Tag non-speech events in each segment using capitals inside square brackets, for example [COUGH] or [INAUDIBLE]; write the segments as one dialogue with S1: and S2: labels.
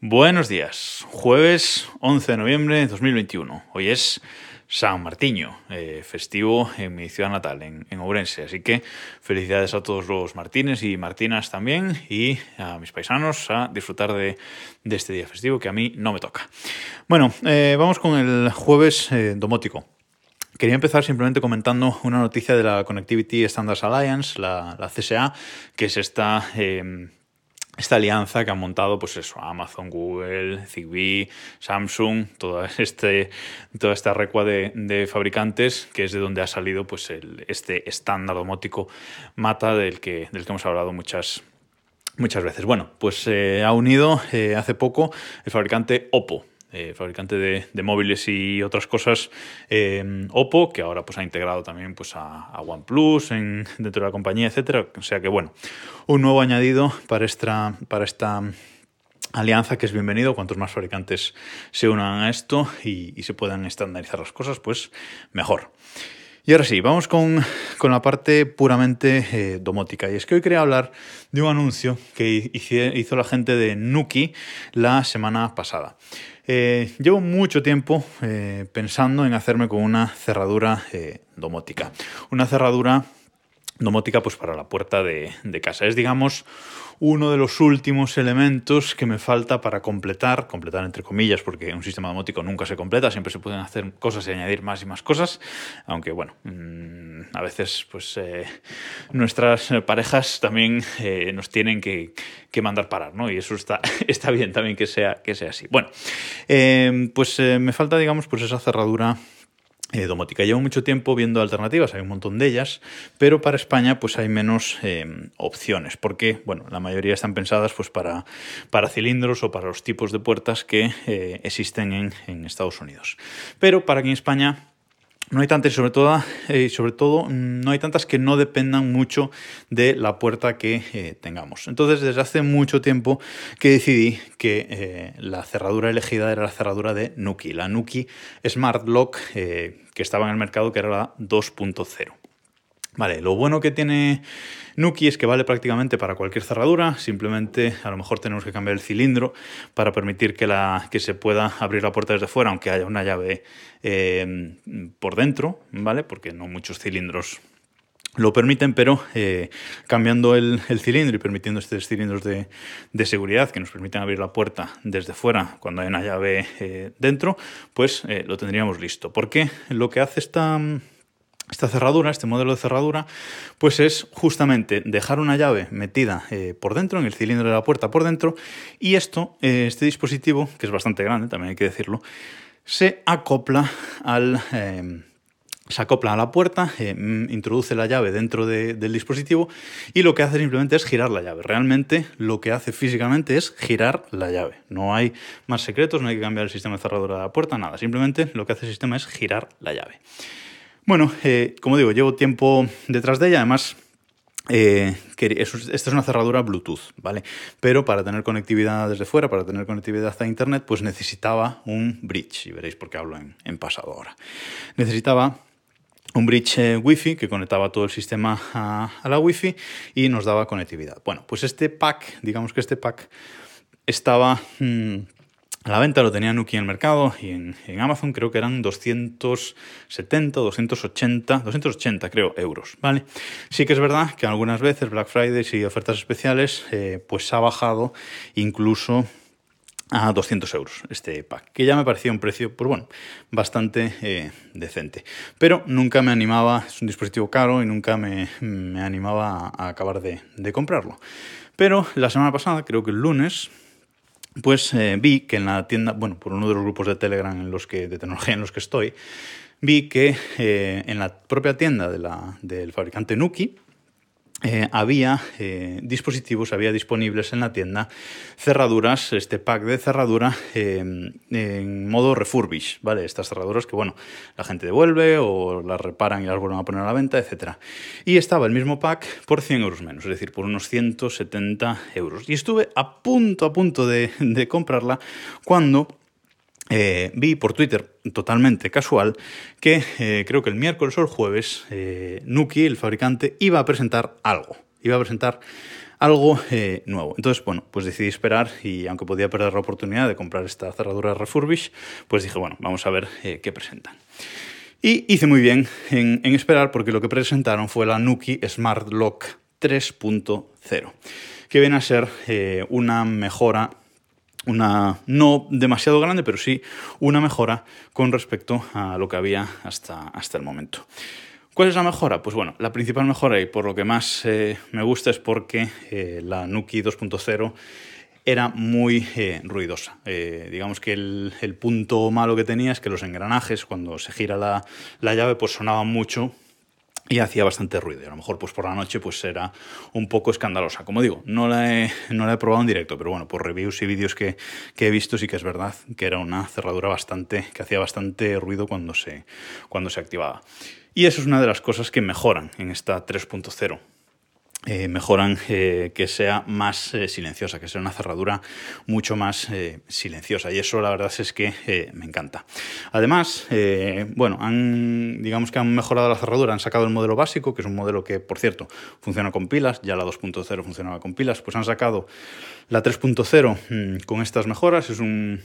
S1: Buenos días, jueves 11 de noviembre de 2021. Hoy es San Martiño, eh, festivo en mi ciudad natal, en, Ourense. Así que felicidades a todos los Martínez y Martinas también y a mis paisanos a disfrutar de, este día festivo que a mí no me toca. Bueno, eh, vamos con el jueves eh, domótico. Quería empezar simplemente comentando una noticia de la Connectivity Standards Alliance, la, la CSA, que es esta esta alianza que han montado, pues eso, Amazon, Google, Zigbee, Samsung, toda, este, toda esta recua de, fabricantes, que es de donde ha salido pues este estándar domótico Mata del que, del que hemos hablado muchas, muchas veces. Bueno, pues se ha unido eh, hace poco el fabricante Oppo. Eh, fabricante de, móviles y otras cosas, eh, Oppo, que ahora pues, ha integrado también pues, a, OnePlus en, [LAUGHS] dentro de la compañía, etcétera. O sea que, bueno, un nuevo añadido para esta, para esta alianza que es bienvenido. Cuantos más fabricantes se unan a esto y, se puedan estandarizar las cosas, pues mejor. Y ahora sí, vamos con, la parte puramente eh, domótica. Y es que hoy quería hablar de un anuncio que hizo la gente de Nuki la semana pasada. Eh, llevo mucho tiempo eh, pensando en hacerme con una cerradura eh, domótica. Una cerradura domótica pues para la puerta de, casa. Es, digamos, uno de los últimos elementos que me falta para completar, completar entre comillas, porque un sistema domótico nunca se completa, siempre se pueden hacer cosas y añadir más y más cosas, aunque bueno, mm, a veces pues nuestras parejas también nos tienen que, mandar parar, ¿no? Y eso está, [LAUGHS] está bien también que sea, que sea así. Bueno, eh, pues me falta, digamos, pues esa cerradura eh, domótica. Llevo mucho tiempo viendo alternativas, hay un montón de ellas, pero para España pues hay menos eh, opciones, porque bueno, la mayoría están pensadas pues para, para cilindros o para los tipos de puertas que eh, existen en, en Estados Unidos. Pero para aquí en España no hay tantas, sobre todo, eh, sobre todo, no hay tantas que no dependan mucho de la puerta que eh, tengamos. Entonces, desde hace mucho tiempo que decidí que eh, la cerradura elegida era la cerradura de Nuki, la Nuki Smart Lock que estaba en el mercado, que era la 2.0. Vale, lo bueno que tiene Nuki es que vale prácticamente para cualquier cerradura, simplemente a lo mejor tenemos que cambiar el cilindro para permitir que, la, que se pueda abrir la puerta desde fuera, aunque haya una llave eh, por dentro, ¿vale? Porque no muchos cilindros lo permiten, pero eh, cambiando el, cilindro y permitiendo estos cilindros de, seguridad que nos permiten abrir la puerta desde fuera cuando hay una llave eh, dentro, pues lo tendríamos listo. Porque lo que hace esta esta cerradura, este modelo de cerradura, pues es justamente dejar una llave metida eh, por dentro, en el cilindro de la puerta por dentro, y esto, eh, este dispositivo, que es bastante grande, también hay que decirlo, se acopla al... Eh, se acopla a la puerta, introduce la llave dentro del dispositivo y lo que hace simplemente es girar la llave. Realmente lo que hace físicamente es girar la llave. No hay más secretos, no hay que cambiar el sistema de cerradura de la puerta, nada. Simplemente lo que hace el sistema es girar la llave. Bueno, eh, como digo, llevo tiempo detrás de ella, además eh, esta es una cerradura Bluetooth, ¿vale? Pero para tener conectividad desde fuera, para tener conectividad a Internet, pues necesitaba un bridge, y veréis por qué hablo en, pasado ahora. Necesitaba un bridge eh, Wi-Fi que conectaba todo el sistema a, la Wi-Fi y nos daba conectividad. Bueno, pues este pack, digamos que este pack estaba... Mm, la venta lo tenía Nuki en el mercado y en, Amazon creo que eran 270, 280, 280 creo euros, ¿vale? Sí que es verdad que algunas veces Black Friday y ofertas especiales eh, pues ha bajado incluso a 200 euros este pack, que ya me parecía un precio, pues bueno, bastante eh, decente. Pero nunca me animaba, es un dispositivo caro y nunca me, animaba a, acabar de, de comprarlo. Pero la semana pasada, creo que el lunes, pues eh, vi que en la tienda, bueno, por uno de los grupos de Telegram en los que, de tecnología en los que estoy, vi que eh, en la propia tienda de la, del fabricante Nuki, eh, había eh, dispositivos, había disponibles en la tienda cerraduras, este pack de cerradura em, en modo refurbish, ¿vale? Estas cerraduras que, bueno, la gente devuelve o las reparan y las vuelven a poner a la venta, etc. Y estaba el mismo pack por 100 euros menos, es decir, por unos 170 euros. Y estuve a punto, a punto de, de comprarla cuando eh, vi por Twitter, totalmente casual, que eh, creo que el miércoles o el jueves, eh, Nuki, el fabricante, iba a presentar algo. Iba a presentar algo nuevo. Entonces, bueno, pues decidí esperar y aunque podía perder la oportunidad de comprar esta cerradura refurbish, pues dije, bueno, vamos a ver qué presentan. Y hice muy bien en, esperar porque lo que presentaron fue la Nuki Smart Lock 3.0, que viene a ser una mejora una no demasiado grande, pero sí una mejora con respecto a lo que había hasta, hasta el momento. ¿Cuál es la mejora? Pues bueno, la principal mejora y por lo que más eh, me gusta es porque eh, la Nuki 2.0 era muy eh, ruidosa. digamos que el, punto malo que tenía es que los engranajes, cuando se gira la, la llave, pues sonaban mucho y hacía bastante ruido. a lo mejor pues por la noche pues era un poco escandalosa. Como digo, no la he, no la he probado en directo, pero bueno, por reviews y vídeos que, he visto sí que es verdad que era una cerradura bastante, que hacía bastante ruido cuando se, cuando se activaba. Y eso es una de las cosas que mejoran en esta 3.0. Eh, mejoran eh, que sea más eh, silenciosa, que sea una cerradura mucho más silenciosa. Y eso la verdad es que me encanta. Además, bueno, han, digamos que han mejorado la cerradura, han sacado el modelo básico, que es un modelo que, por cierto, funciona con pilas, ya la 2.0 funcionaba con pilas, pues han sacado la 3.0 mm, con estas mejoras, es un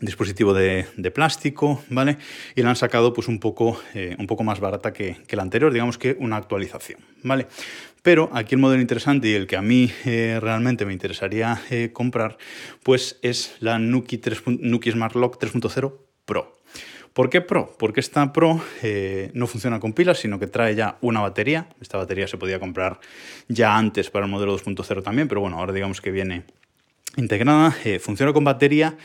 S1: dispositivo de, plástico, ¿vale? Y la han sacado pues un poco, un poco más barata que, la anterior, digamos que una actualización, ¿vale? Pero aquí el modelo interesante y el que a mí eh, realmente me interesaría eh, comprar, pues es la Nuki, 3, Nuki Smart Lock 3.0 Pro. ¿Por qué Pro? Porque esta Pro no funciona con pilas, sino que trae ya una batería. Esta batería se podía comprar ya antes para el modelo 2.0 también, pero bueno, ahora digamos que viene integrada. funciona con batería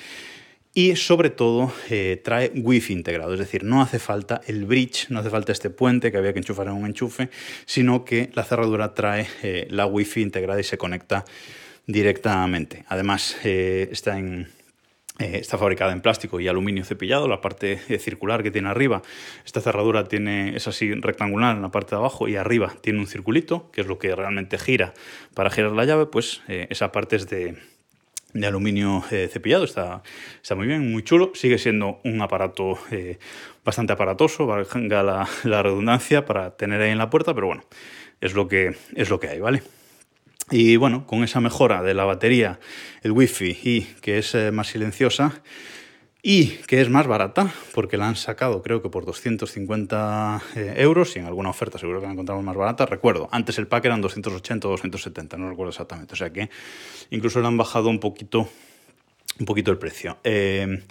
S1: y sobre todo eh, trae wifi integrado, es decir, no hace falta el bridge, no hace falta este puente que había que enchufar en un enchufe, sino que la cerradura trae eh, la wifi integrada y se conecta directamente. Además, eh, está en, está fabricada en plástico y aluminio cepillado, la parte circular que tiene arriba. Esta cerradura tiene, es así rectangular en la parte de abajo y arriba tiene un circulito, que es lo que realmente gira para girar la llave, pues esa parte es de, de aluminio eh, cepillado, está, está muy bien, muy chulo, sigue siendo un aparato eh, bastante aparatoso, valga la, redundancia para tener ahí en la puerta, pero bueno, es lo que, es lo que hay, ¿vale? Y bueno, con esa mejora de la batería, el wifi y que es eh, más silenciosa, y que es más barata, porque la han sacado creo que por 250 eh, euros y en alguna oferta seguro que la encontramos más barata. Recuerdo, antes el pack eran 280 o 270, no recuerdo exactamente. O sea que incluso le han bajado un poquito, un poquito el precio. Eh,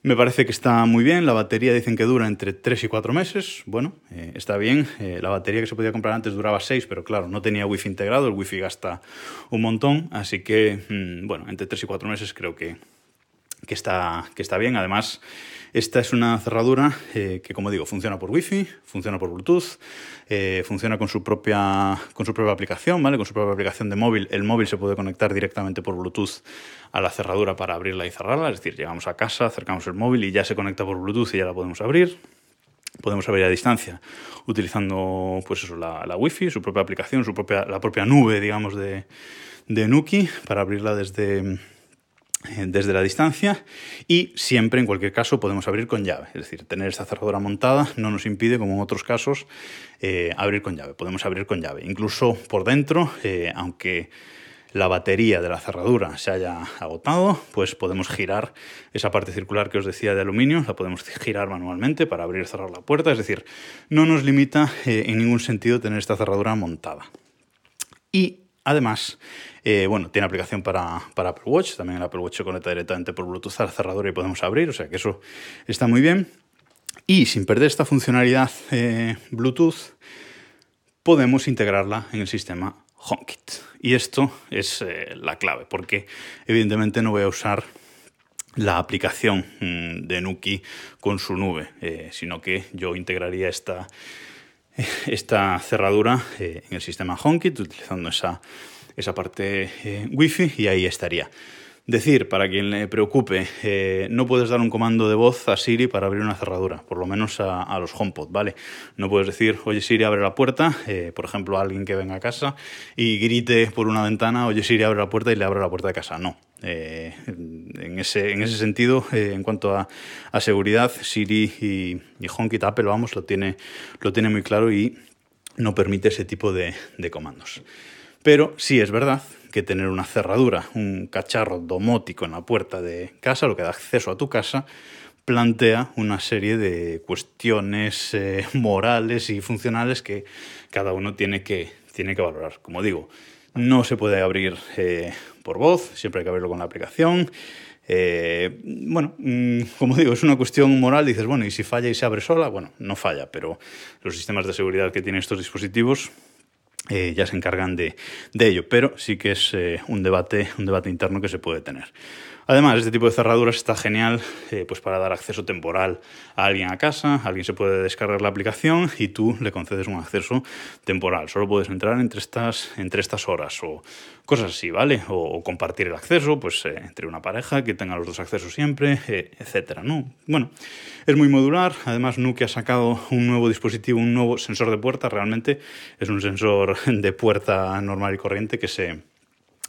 S1: me parece que está muy bien, la batería dicen que dura entre 3 y 4 meses, bueno, eh, está bien, la batería que se podía comprar antes duraba 6, pero claro, no tenía wifi integrado, el wifi gasta un montón, así que, mm, bueno, entre 3 y 4 meses creo que, que está, que está bien. Además, esta es una cerradura eh, que, como digo, funciona por Wi-Fi, funciona por Bluetooth, eh, funciona con su, propia, con su propia aplicación, ¿vale? Con su propia aplicación de móvil. El móvil se puede conectar directamente por Bluetooth a la cerradura para abrirla y cerrarla. Es decir, llegamos a casa, acercamos el móvil y ya se conecta por Bluetooth y ya la podemos abrir. Podemos abrir a distancia utilizando pues eso, la, la Wi-Fi, su propia aplicación, su propia, la propia nube, digamos, de, de Nuki para abrirla desde, desde la distancia y siempre, en cualquier caso, podemos abrir con llave. Es decir, tener esta cerradura montada no nos impide, como en otros casos, eh, abrir con llave. Podemos abrir con llave. Incluso por dentro, eh, aunque la batería de la cerradura se haya agotado, pues podemos girar esa parte circular que os decía de aluminio, la podemos girar manualmente para abrir y cerrar la puerta. Es decir, no nos limita en ningún sentido tener esta cerradura montada. Y Además, eh, bueno, tiene aplicación para, para, Apple Watch, también el Apple Watch se conecta directamente por Bluetooth a la cerradura y podemos abrir, o sea que eso está muy bien. Y sin perder esta funcionalidad eh, Bluetooth, podemos integrarla en el sistema HomeKit. Y esto es eh, la clave, porque evidentemente no voy a usar la aplicación mm, de Nuki con su nube, sino que yo integraría esta [LAUGHS] esta cerradura eh, en el sistema HomeKit utilizando esa, esa parte eh, Wi-Fi y ahí estaría. Decir, para quien le preocupe, eh, no puedes dar un comando de voz a Siri para abrir una cerradura, por lo menos a, los HomePod, ¿vale? No puedes decir, oye Siri, abre la puerta, por ejemplo, a alguien que venga a casa y grite por una ventana, oye Siri, abre la puerta y le abre la puerta de casa. No, eh, en, ese, en ese sentido, eh, en cuanto a, seguridad, Siri y, y HomeKit Apple, vamos, lo tiene, lo tiene muy claro y no permite ese tipo de, comandos. Pero sí es verdad que tener una cerradura, un cacharro domótico en la puerta de casa, lo que da acceso a tu casa, plantea una serie de cuestiones eh, [LAUGHS] morales y funcionales que cada uno tiene que, tiene que valorar. Como digo, no se puede abrir eh, por voz, siempre hay que abrirlo con la aplicación. Eh, bueno, mm, como digo, es una cuestión moral. Dices, bueno, y si falla y se abre sola, bueno, no falla, pero los sistemas de seguridad que tienen estos dispositivos eh, ya se encargan de, de, ello, pero sí que es eh, un, debate, un debate interno que se puede tener. Además, este tipo de cerraduras está genial eh, pues para dar acceso temporal a alguien a casa, alguien se puede descargar la aplicación y tú le concedes un acceso temporal. Solo puedes entrar entre estas, entre estas horas o cosas así, ¿vale? O, compartir el acceso pues, eh, entre una pareja que tenga los dos accesos siempre, eh, etcétera, ¿no? Bueno, es muy modular. Además, Nuke ha sacado un nuevo dispositivo, un nuevo sensor de puerta. Realmente es un sensor [LAUGHS] de puerta normal y corriente que se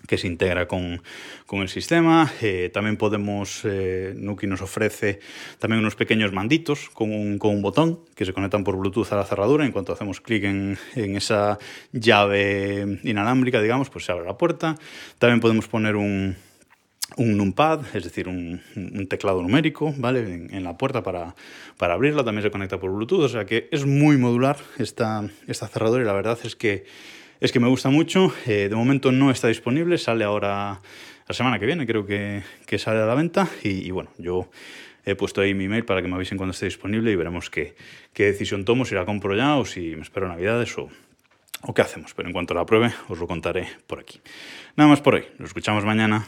S1: que se integra con, con el sistema. Eh, también podemos, eh, Nuki nos ofrece también unos pequeños manditos con un, con un, botón que se conectan por Bluetooth a la cerradura. En cuanto hacemos clic en, en, esa llave inalámbrica, digamos, pues se abre la puerta. También podemos poner un, un numpad, es decir, un, teclado numérico, ¿vale? En, en, la puerta para, para abrirla. También se conecta por Bluetooth. O sea que es muy modular esta, esta cerradura y la verdad es que es que me gusta mucho. Eh, de momento no está disponible, sale ahora la semana que viene, creo que, que sale a la venta. Y, bueno, yo he puesto ahí mi email para que me avisen cuando esté disponible y veremos qué, qué decisión tomo, si la compro ya o si me espero Navidades o, o qué hacemos. Pero en cuanto la pruebe, os lo contaré por aquí. Nada más por hoy. Nos escuchamos mañana.